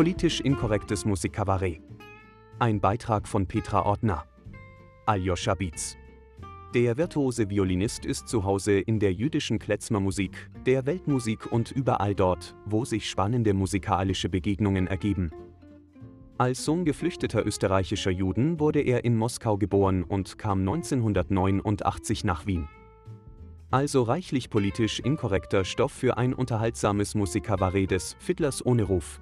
Politisch inkorrektes Musikkabarett. Ein Beitrag von Petra Ortner. Aljoscha Beats. Der virtuose Violinist ist zu Hause in der jüdischen Klezmermusik, der Weltmusik und überall dort, wo sich spannende musikalische Begegnungen ergeben. Als Sohn geflüchteter österreichischer Juden wurde er in Moskau geboren und kam 1989 nach Wien. Also reichlich politisch inkorrekter Stoff für ein unterhaltsames Musikkabarett des Fiddlers ohne Ruf.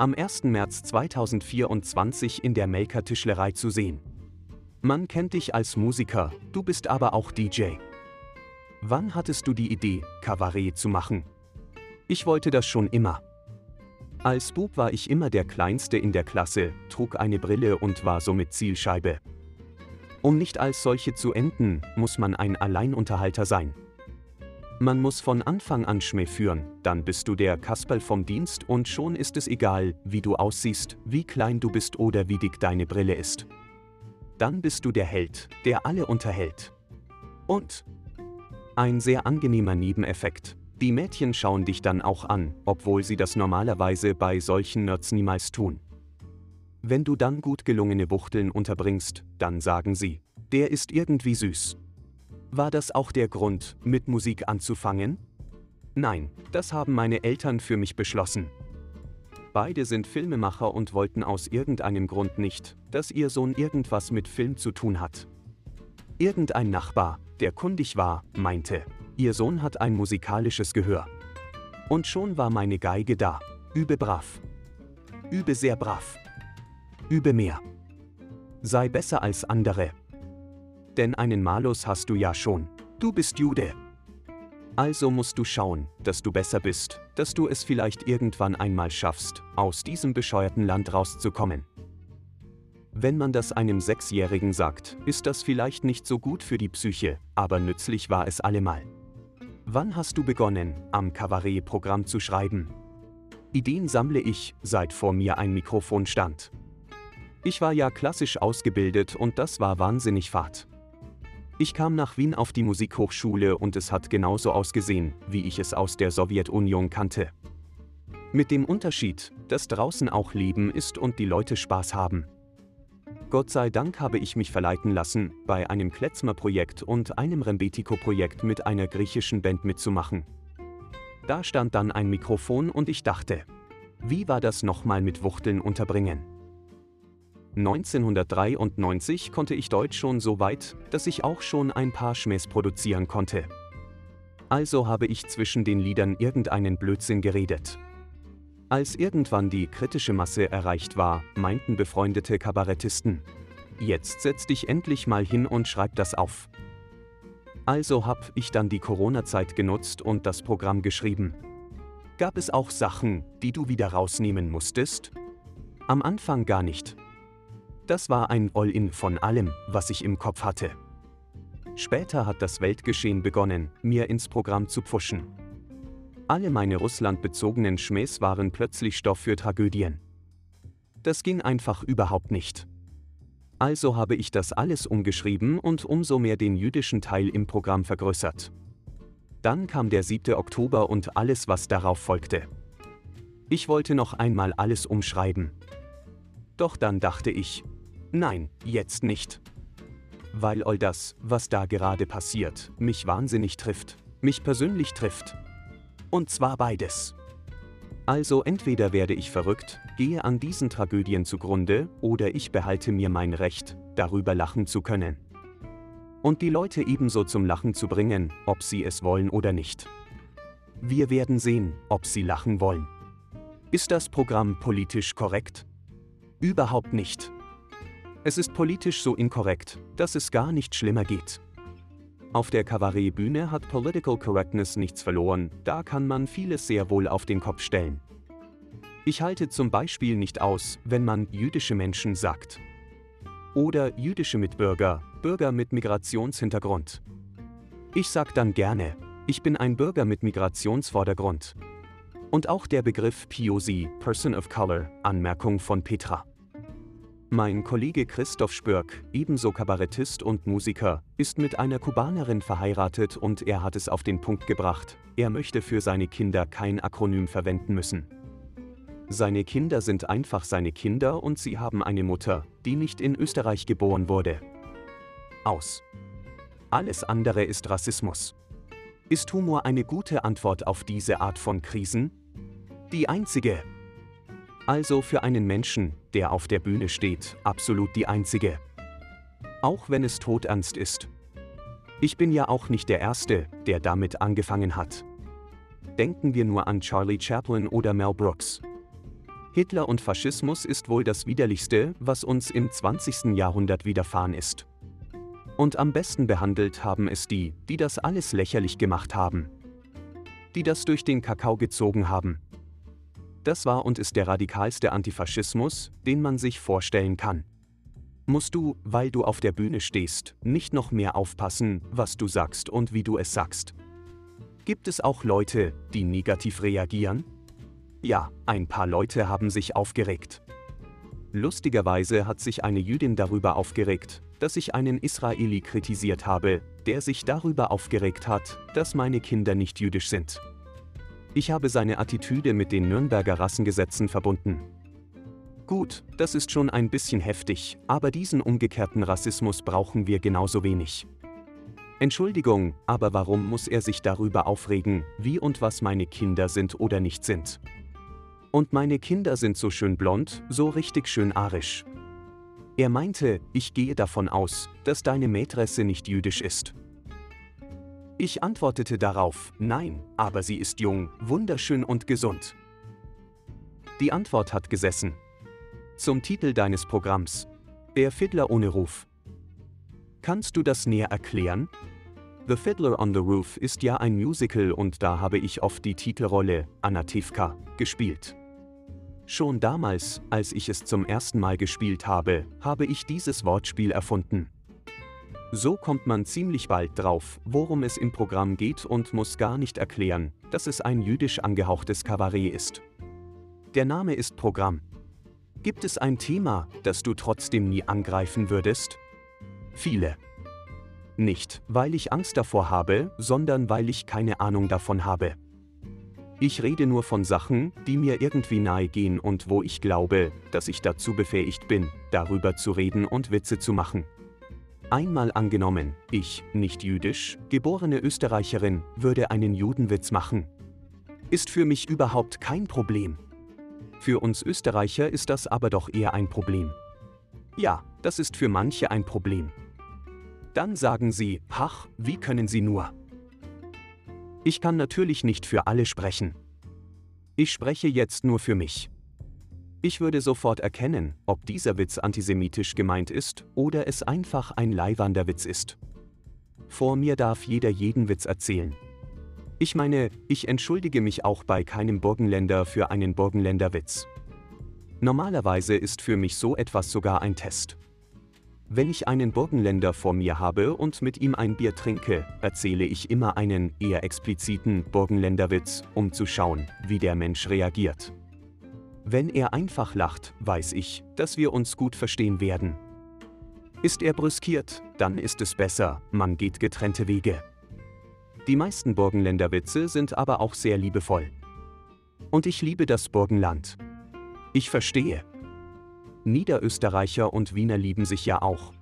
Am 1. März 2024 in der Melker Tischlerei zu sehen. Man kennt dich als Musiker, du bist aber auch DJ. Wann hattest du die Idee, Kabarett zu machen? Ich wollte das schon immer. Als Bub war ich immer der Kleinste in der Klasse, trug eine Brille und war somit Zielscheibe. Um nicht als solche zu enden, muss man ein Alleinunterhalter sein. Man muss von Anfang an Schmäh führen, dann bist du der Kasperl vom Dienst und schon ist es egal, wie du aussiehst, wie klein du bist oder wie dick deine Brille ist dann bist du der Held, der alle unterhält. Und ein sehr angenehmer Nebeneffekt. Die Mädchen schauen dich dann auch an, obwohl sie das normalerweise bei solchen Nerds niemals tun. Wenn du dann gut gelungene Wuchteln unterbringst, dann sagen sie, der ist irgendwie süß. War das auch der Grund, mit Musik anzufangen? Nein, das haben meine Eltern für mich beschlossen. Beide sind Filmemacher und wollten aus irgendeinem Grund nicht, dass ihr Sohn irgendwas mit Film zu tun hat. Irgendein Nachbar, der kundig war, meinte, ihr Sohn hat ein musikalisches Gehör. Und schon war meine Geige da. Übe brav. Übe sehr brav. Übe mehr. Sei besser als andere. Denn einen Malus hast du ja schon. Du bist Jude. Also musst du schauen, dass du besser bist, dass du es vielleicht irgendwann einmal schaffst, aus diesem bescheuerten Land rauszukommen. Wenn man das einem Sechsjährigen sagt, ist das vielleicht nicht so gut für die Psyche, aber nützlich war es allemal. Wann hast du begonnen, am Kabarett-Programm zu schreiben? Ideen sammle ich, seit vor mir ein Mikrofon stand. Ich war ja klassisch ausgebildet und das war wahnsinnig fad. Ich kam nach Wien auf die Musikhochschule und es hat genauso ausgesehen, wie ich es aus der Sowjetunion kannte. Mit dem Unterschied, dass draußen auch Leben ist und die Leute Spaß haben. Gott sei Dank habe ich mich verleiten lassen, bei einem Kletzmer-Projekt und einem Rembetiko-Projekt mit einer griechischen Band mitzumachen. Da stand dann ein Mikrofon und ich dachte, wie war das nochmal mit Wuchteln unterbringen? 1993 konnte ich Deutsch schon so weit, dass ich auch schon ein paar Schmähs produzieren konnte. Also habe ich zwischen den Liedern irgendeinen Blödsinn geredet. Als irgendwann die kritische Masse erreicht war, meinten befreundete Kabarettisten, jetzt setz dich endlich mal hin und schreib das auf. Also hab ich dann die Corona-Zeit genutzt und das Programm geschrieben. Gab es auch Sachen, die du wieder rausnehmen musstest? Am Anfang gar nicht. Das war ein All-in von allem, was ich im Kopf hatte. Später hat das Weltgeschehen begonnen, mir ins Programm zu pfuschen. Alle meine russlandbezogenen Schmähs waren plötzlich Stoff für Tragödien. Das ging einfach überhaupt nicht. Also habe ich das alles umgeschrieben und umso mehr den jüdischen Teil im Programm vergrößert. Dann kam der 7. Oktober und alles, was darauf folgte. Ich wollte noch einmal alles umschreiben. Doch dann dachte ich, Nein, jetzt nicht. Weil all das, was da gerade passiert, mich wahnsinnig trifft, mich persönlich trifft. Und zwar beides. Also entweder werde ich verrückt, gehe an diesen Tragödien zugrunde, oder ich behalte mir mein Recht, darüber lachen zu können. Und die Leute ebenso zum Lachen zu bringen, ob sie es wollen oder nicht. Wir werden sehen, ob sie lachen wollen. Ist das Programm politisch korrekt? Überhaupt nicht. Es ist politisch so inkorrekt, dass es gar nicht schlimmer geht. Auf der Kabarettbühne hat Political Correctness nichts verloren, da kann man vieles sehr wohl auf den Kopf stellen. Ich halte zum Beispiel nicht aus, wenn man jüdische Menschen sagt. Oder jüdische Mitbürger, Bürger mit Migrationshintergrund. Ich sag dann gerne, ich bin ein Bürger mit Migrationsvordergrund. Und auch der Begriff POC, Person of Color, Anmerkung von Petra. Mein Kollege Christoph Spörk, ebenso Kabarettist und Musiker, ist mit einer Kubanerin verheiratet und er hat es auf den Punkt gebracht, er möchte für seine Kinder kein Akronym verwenden müssen. Seine Kinder sind einfach seine Kinder und sie haben eine Mutter, die nicht in Österreich geboren wurde. Aus. Alles andere ist Rassismus. Ist Humor eine gute Antwort auf diese Art von Krisen? Die einzige. Also für einen Menschen, der auf der Bühne steht, absolut die einzige. Auch wenn es todernst ist. Ich bin ja auch nicht der Erste, der damit angefangen hat. Denken wir nur an Charlie Chaplin oder Mel Brooks. Hitler und Faschismus ist wohl das widerlichste, was uns im 20. Jahrhundert widerfahren ist. Und am besten behandelt haben es die, die das alles lächerlich gemacht haben. Die das durch den Kakao gezogen haben. Das war und ist der radikalste Antifaschismus, den man sich vorstellen kann. Musst du, weil du auf der Bühne stehst, nicht noch mehr aufpassen, was du sagst und wie du es sagst. Gibt es auch Leute, die negativ reagieren? Ja, ein paar Leute haben sich aufgeregt. Lustigerweise hat sich eine Jüdin darüber aufgeregt, dass ich einen Israeli kritisiert habe, der sich darüber aufgeregt hat, dass meine Kinder nicht jüdisch sind. Ich habe seine Attitüde mit den Nürnberger Rassengesetzen verbunden. Gut, das ist schon ein bisschen heftig, aber diesen umgekehrten Rassismus brauchen wir genauso wenig. Entschuldigung, aber warum muss er sich darüber aufregen, wie und was meine Kinder sind oder nicht sind? Und meine Kinder sind so schön blond, so richtig schön arisch. Er meinte, ich gehe davon aus, dass deine Mätresse nicht jüdisch ist. Ich antwortete darauf, nein, aber sie ist jung, wunderschön und gesund. Die Antwort hat gesessen. Zum Titel deines Programms. Der Fiddler ohne Ruf. Kannst du das näher erklären? The Fiddler on the Roof ist ja ein Musical und da habe ich oft die Titelrolle, Anna Tivka, gespielt. Schon damals, als ich es zum ersten Mal gespielt habe, habe ich dieses Wortspiel erfunden. So kommt man ziemlich bald drauf, worum es im Programm geht und muss gar nicht erklären, dass es ein jüdisch angehauchtes Kabarett ist. Der Name ist Programm. Gibt es ein Thema, das du trotzdem nie angreifen würdest? Viele. Nicht, weil ich Angst davor habe, sondern weil ich keine Ahnung davon habe. Ich rede nur von Sachen, die mir irgendwie nahe gehen und wo ich glaube, dass ich dazu befähigt bin, darüber zu reden und Witze zu machen. Einmal angenommen, ich, nicht jüdisch, geborene Österreicherin, würde einen Judenwitz machen. Ist für mich überhaupt kein Problem. Für uns Österreicher ist das aber doch eher ein Problem. Ja, das ist für manche ein Problem. Dann sagen sie, ach, wie können sie nur? Ich kann natürlich nicht für alle sprechen. Ich spreche jetzt nur für mich. Ich würde sofort erkennen, ob dieser Witz antisemitisch gemeint ist oder es einfach ein Leihwanderwitz ist. Vor mir darf jeder jeden Witz erzählen. Ich meine, ich entschuldige mich auch bei keinem Burgenländer für einen Burgenländerwitz. Normalerweise ist für mich so etwas sogar ein Test. Wenn ich einen Burgenländer vor mir habe und mit ihm ein Bier trinke, erzähle ich immer einen eher expliziten Burgenländerwitz, um zu schauen, wie der Mensch reagiert. Wenn er einfach lacht, weiß ich, dass wir uns gut verstehen werden. Ist er brüskiert, dann ist es besser, man geht getrennte Wege. Die meisten Burgenländerwitze sind aber auch sehr liebevoll. Und ich liebe das Burgenland. Ich verstehe, Niederösterreicher und Wiener lieben sich ja auch.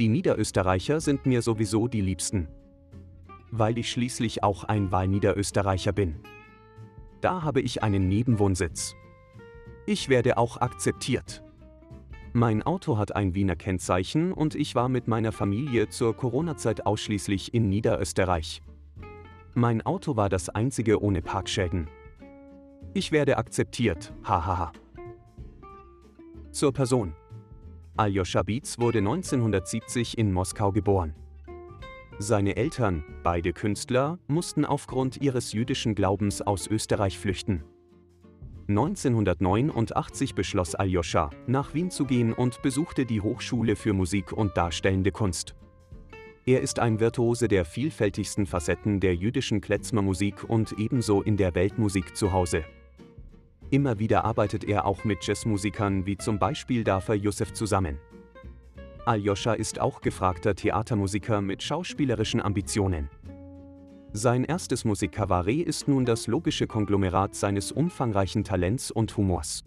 Die Niederösterreicher sind mir sowieso die liebsten. Weil ich schließlich auch ein Wahlniederösterreicher bin. Da habe ich einen Nebenwohnsitz. Ich werde auch akzeptiert. Mein Auto hat ein Wiener Kennzeichen und ich war mit meiner Familie zur Corona-Zeit ausschließlich in Niederösterreich. Mein Auto war das einzige ohne Parkschäden. Ich werde akzeptiert, hahaha. Zur Person. Aljoscha Bietz wurde 1970 in Moskau geboren. Seine Eltern, beide Künstler, mussten aufgrund ihres jüdischen Glaubens aus Österreich flüchten. 1989 beschloss Aljoscha, nach Wien zu gehen und besuchte die Hochschule für Musik und Darstellende Kunst. Er ist ein Virtuose der vielfältigsten Facetten der jüdischen Klezmermusik und ebenso in der Weltmusik zu Hause. Immer wieder arbeitet er auch mit Jazzmusikern wie zum Beispiel Dafer Youssef zusammen. Aljoscha ist auch gefragter Theatermusiker mit schauspielerischen Ambitionen. Sein erstes Musikkabarett ist nun das logische Konglomerat seines umfangreichen Talents und Humors.